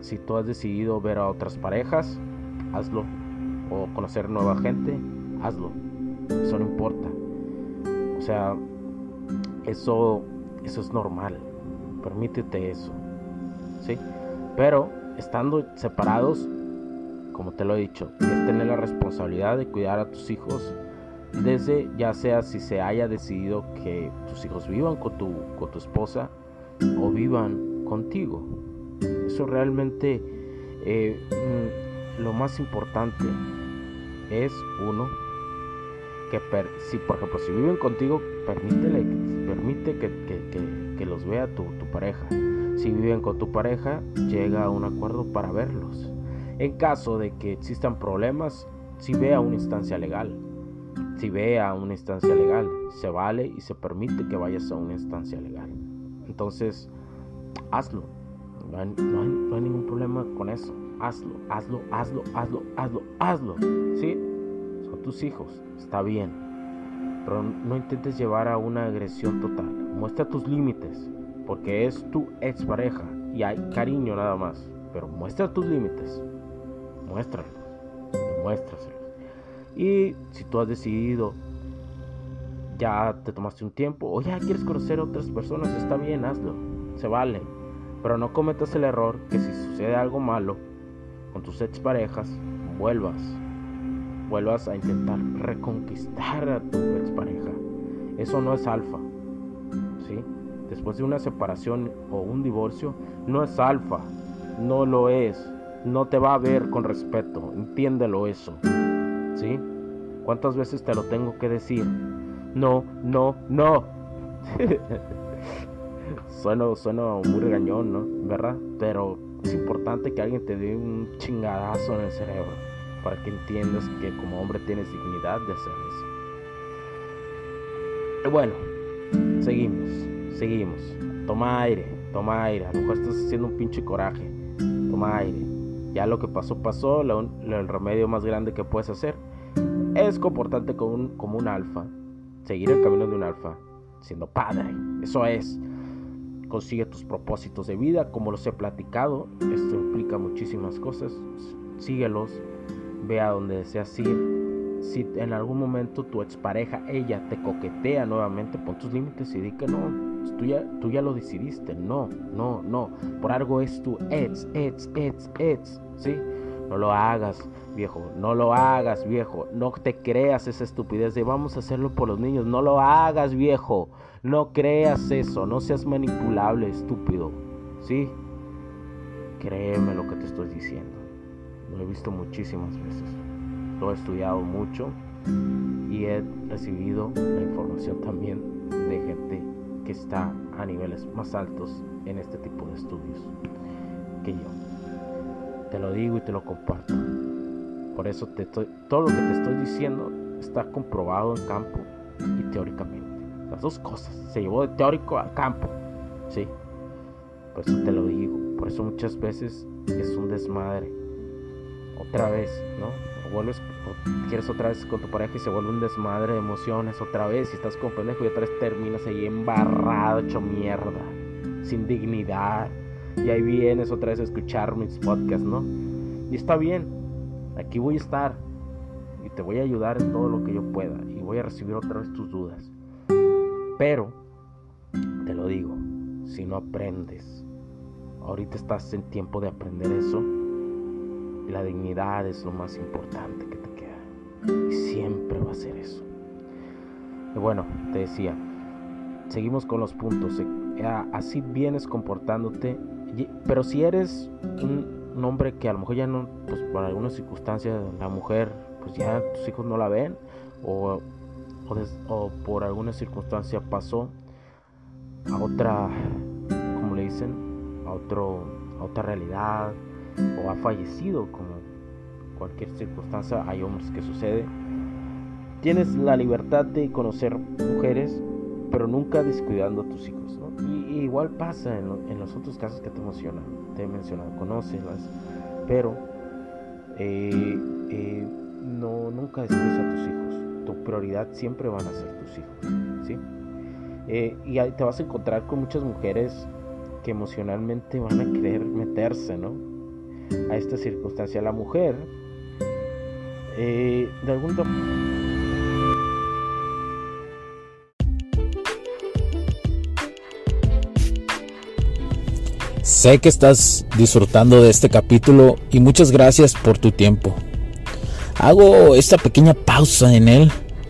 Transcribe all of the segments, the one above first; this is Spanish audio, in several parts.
Si tú has decidido ver a otras parejas, hazlo. O conocer nueva gente, hazlo. Eso no importa. O sea, eso, eso es normal. Permítete eso. ¿Sí? Pero estando separados, como te lo he dicho, es tener la responsabilidad de cuidar a tus hijos desde ya sea si se haya decidido que tus hijos vivan con tu, con tu esposa o vivan contigo. Eso realmente eh, mm, lo más importante es uno que si por ejemplo si viven contigo permítele permite que, que, los vea tu, tu, pareja. Si viven con tu pareja llega a un acuerdo para verlos. En caso de que existan problemas si ve a una instancia legal si ve a una instancia legal se vale y se permite que vayas a una instancia legal. Entonces hazlo no hay, no hay ningún problema con eso hazlo hazlo hazlo hazlo hazlo hazlo sí son tus hijos está bien. Pero no intentes llevar a una agresión total. Muestra tus límites, porque es tu expareja y hay cariño nada más. Pero muestra tus límites. Muéstralos. Demuéstraselos. Y si tú has decidido, ya te tomaste un tiempo, o ya quieres conocer a otras personas, está bien, hazlo. Se vale. Pero no cometas el error que si sucede algo malo con tus exparejas, vuelvas vuelvas a intentar reconquistar a tu expareja. Eso no es alfa. ¿sí? Después de una separación o un divorcio, no es alfa. No lo es. No te va a ver con respeto. Entiéndelo eso. ¿Sí? ¿Cuántas veces te lo tengo que decir? No, no, no. suena, suena muy regañón, ¿no? ¿Verdad? Pero es importante que alguien te dé un chingadazo en el cerebro para que entiendas que como hombre tienes dignidad de hacer eso. Y bueno, seguimos, seguimos. Toma aire, toma aire. A lo mejor estás haciendo un pinche coraje. Toma aire. Ya lo que pasó, pasó. el remedio más grande que puedes hacer es comportarte como un, como un alfa. Seguir el camino de un alfa. Siendo padre. Eso es. Consigue tus propósitos de vida, como los he platicado. Esto implica muchísimas cosas. Síguelos ve a donde deseas ir. Si en algún momento tu expareja, ella te coquetea nuevamente, pon tus límites y di que no. Tú ya, tú ya lo decidiste. No, no, no. Por algo es tu ex, ex, ex, ex. ¿Sí? No lo hagas, viejo. No lo hagas, viejo. No te creas esa estupidez de vamos a hacerlo por los niños. No lo hagas, viejo. No creas eso. No seas manipulable, estúpido. ¿Sí? Créeme lo que te estoy diciendo. Lo he visto muchísimas veces. Lo he estudiado mucho y he recibido la información también de gente que está a niveles más altos en este tipo de estudios que yo. Te lo digo y te lo comparto. Por eso te estoy, todo lo que te estoy diciendo está comprobado en campo y teóricamente. Las dos cosas. Se llevó de teórico a campo. Sí. Por eso te lo digo. Por eso muchas veces es un desmadre otra vez, ¿no? O vuelves, quieres otra vez con tu pareja y se vuelve un desmadre de emociones otra vez y estás con pendejo y otra vez terminas ahí embarrado, hecho mierda, sin dignidad. Y ahí vienes otra vez a escuchar mis podcasts, ¿no? Y está bien, aquí voy a estar y te voy a ayudar en todo lo que yo pueda y voy a recibir otra vez tus dudas. Pero, te lo digo, si no aprendes, ahorita estás en tiempo de aprender eso, la dignidad es lo más importante que te queda. Y siempre va a ser eso. Y bueno, te decía, seguimos con los puntos. Así vienes comportándote. Pero si eres un hombre que a lo mejor ya no, pues por alguna circunstancia la mujer, pues ya tus hijos no la ven o, o, por alguna circunstancia pasó a otra, como le dicen, a, otro, a otra realidad o ha fallecido como cualquier circunstancia, hay hombres que sucede. Tienes la libertad de conocer mujeres, pero nunca descuidando a tus hijos. Y, igual pasa en, los otros casos que te, emociona, te he mencionado, conoces pero eh, eh, no, nunca descuides a tus hijos. Prioridad siempre van a ser tus hijos. ¿sí? Eh, y te vas a encontrar con muchas mujeres que emocionalmente van a querer meterse ¿no? a esta circunstancia. La mujer, de algún Sé que estás disfrutando de este capítulo y muchas gracias por tu tiempo. Hago esta pequeña pausa en él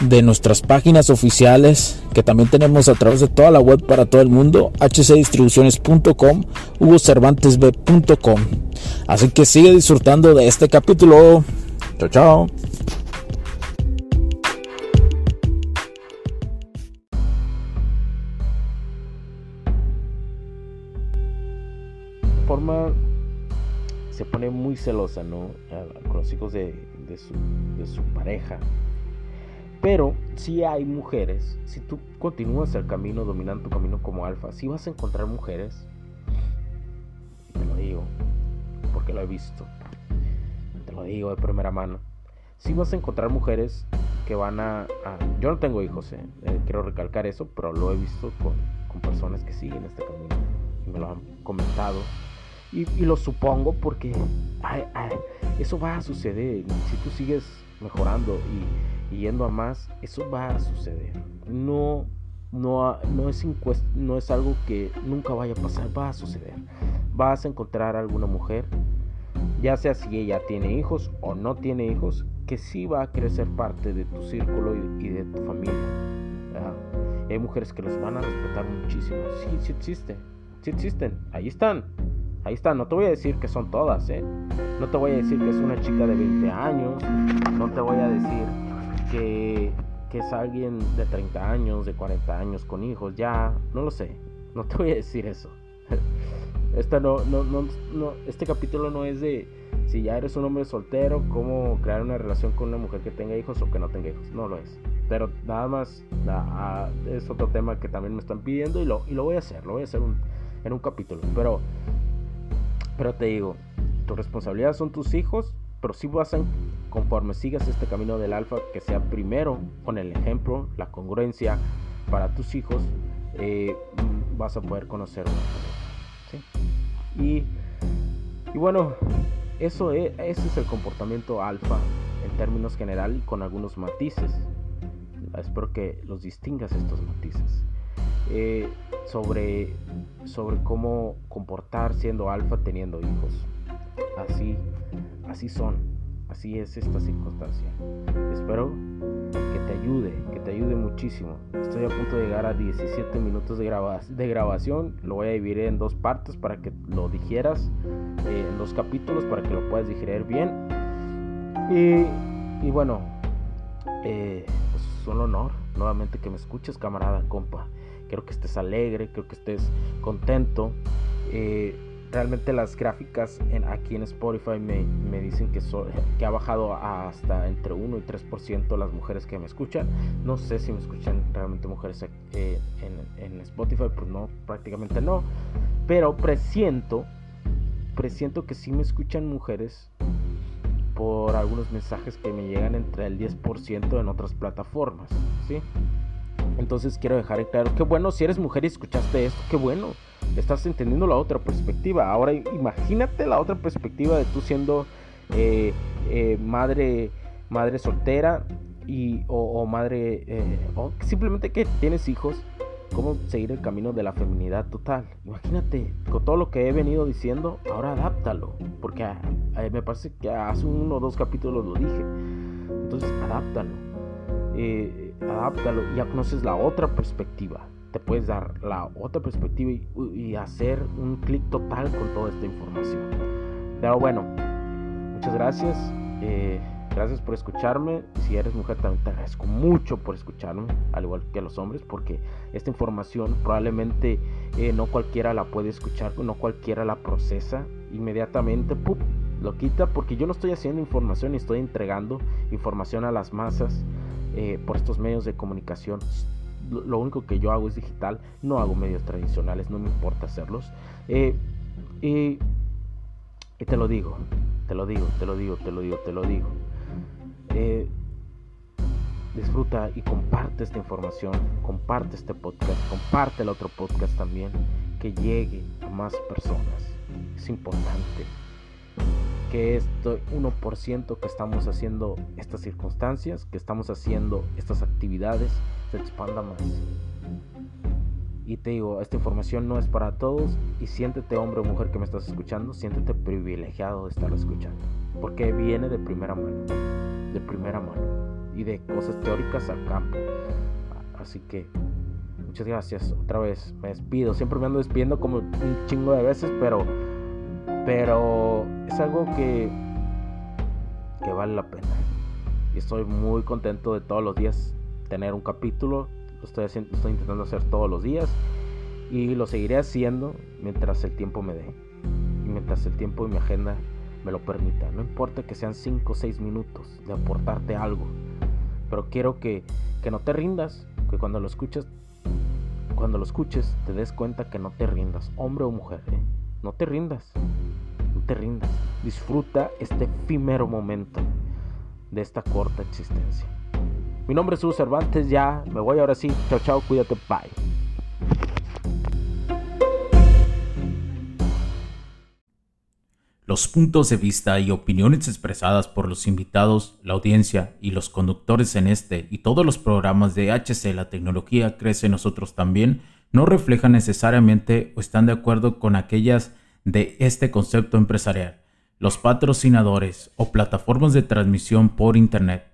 de nuestras páginas oficiales que también tenemos a través de toda la web para todo el mundo, hcdistribuciones.com, hugocervantesb.com. Así que sigue disfrutando de este capítulo. Chao, chao. forma se pone muy celosa, ¿no? Con los hijos de, su, pareja. Pero si hay mujeres, si tú continúas el camino, dominando tu camino como alfa, si vas a encontrar mujeres, te lo digo, porque lo he visto, te lo digo de primera mano, si vas a encontrar mujeres que van a... yo no tengo hijos, ¿eh? Eh, quiero recalcar eso, pero lo he visto con, con personas que siguen este camino y me lo han comentado y, lo supongo porque eso va a suceder. Si tú sigues mejorando y, yendo a más, eso va a suceder. No, no, no, es no es algo que nunca vaya a pasar, va a suceder. Vas a encontrar a alguna mujer, ya sea si ella tiene hijos o no tiene hijos, que sí va a ser parte de tu círculo y, de tu familia. Hay mujeres que los van a respetar muchísimo. Sí, sí existen. Sí existen. Ahí están. Ahí está, no te voy a decir que son todas, ¿eh? No te voy a decir que es una chica de 20 años, no te voy a decir que, que es alguien de 30 años, de 40 años con hijos, ya, no lo sé, no te voy a decir eso. Esta no, no, no, no, este capítulo no es de si ya eres un hombre soltero, cómo crear una relación con una mujer que tenga hijos o que no tenga hijos, no lo es. Pero nada más es otro tema que también me están pidiendo y lo, y lo voy a hacer, lo voy a hacer en un capítulo. Pero pero te digo, tu responsabilidad son tus hijos, pero si vas conforme sigas este camino del alfa, que sea primero con el ejemplo, la congruencia para tus hijos, eh, vas a poder conocer una y, y, bueno, eso es, ese es el comportamiento alfa en términos general con algunos matices. Espero que los distingas estos matices. Eh, sobre, sobre cómo comportar siendo alfa teniendo hijos. Así, así son, así es esta circunstancia. Espero que te ayude, que te ayude muchísimo. Estoy a punto de llegar a 17 minutos de, grabación. Lo voy a dividir en dos partes para que lo digieras, eh, en dos capítulos para que lo puedas digerir bien. Y, y bueno, eh, pues es un honor nuevamente que me escuches, camarada, compa quiero que estés alegre, quiero que estés contento. Eh, realmente las gráficas en, aquí en Spotify me, me dicen que, que ha bajado hasta entre 1 y 3% las mujeres que me escuchan. No sé si me escuchan realmente mujeres eh, en, en, Spotify, pues no, prácticamente no. Pero presiento, presiento que sí me escuchan mujeres por algunos mensajes que me llegan entre el 10% en otras plataformas, ¿sí? Entonces quiero dejar en claro, qué bueno si eres mujer y escuchaste esto, qué bueno, estás entendiendo la otra perspectiva. Ahora imagínate la otra perspectiva de tú siendo eh, eh, madre madre soltera y, o, madre, eh, o simplemente que tienes hijos, cómo seguir el camino de la feminidad total. Imagínate, con todo lo que he venido diciendo, ahora adáptalo, porque ah, me parece que hace uno o dos capítulos lo dije. Entonces, adáptalo. Adáptalo ya conoces la otra perspectiva. Te puedes dar la otra perspectiva y, hacer un clic total con toda esta información. Pero bueno, muchas gracias. Eh, Gracias por escucharme. Si eres mujer, también te agradezco mucho por escucharme, al igual que a los hombres, porque esta información probablemente eh, no cualquiera la puede escuchar, no cualquiera la procesa inmediatamente. Lo quita porque yo no estoy haciendo información y estoy entregando información a las masas eh, por estos medios de comunicación. Lo, único que yo hago es digital, no hago medios tradicionales, no me importa hacerlos. Eh, y te lo digo, te lo digo, te lo digo, te lo digo, te lo digo. Eh, disfruta y comparte esta información, comparte este podcast, comparte el otro podcast también, que llegue a más personas. Es importante que este 1% que estamos haciendo estas circunstancias, que estamos haciendo estas actividades, se expanda más. Y te digo, esta información no es para todos y siéntete hombre o mujer que me estás escuchando, siéntete privilegiado de estarlo escuchando, porque viene de primera mano de primera mano y de cosas teóricas al campo. Así que muchas gracias. Otra vez me despido. Siempre me ando despidiendo como un chingo de veces, pero pero es algo que que vale la pena. Y estoy muy contento de todos los días tener un capítulo. Lo estoy haciendo, estoy intentando hacer todos los días y lo seguiré haciendo mientras el tiempo me dé. Y mientras el tiempo y mi agenda me lo permita. No importa que sean 5 o 6 minutos de aportarte algo. Pero quiero que, que no te rindas, que cuando lo escuches, cuando lo escuches te des cuenta que no te rindas, hombre o mujer. ¿eh? No te rindas, no te rindas. Disfruta este efímero momento de esta corta existencia. Mi nombre es Hugo Cervantes, ya me voy ahora sí. Chao, chao, cuídate, bye. Los puntos de vista y opiniones expresadas por los invitados, la audiencia y los conductores en este y todos los programas de HC La Tecnología Crece Nosotros también no reflejan necesariamente o están de acuerdo con aquellas de este concepto empresarial, los patrocinadores o plataformas de transmisión por Internet.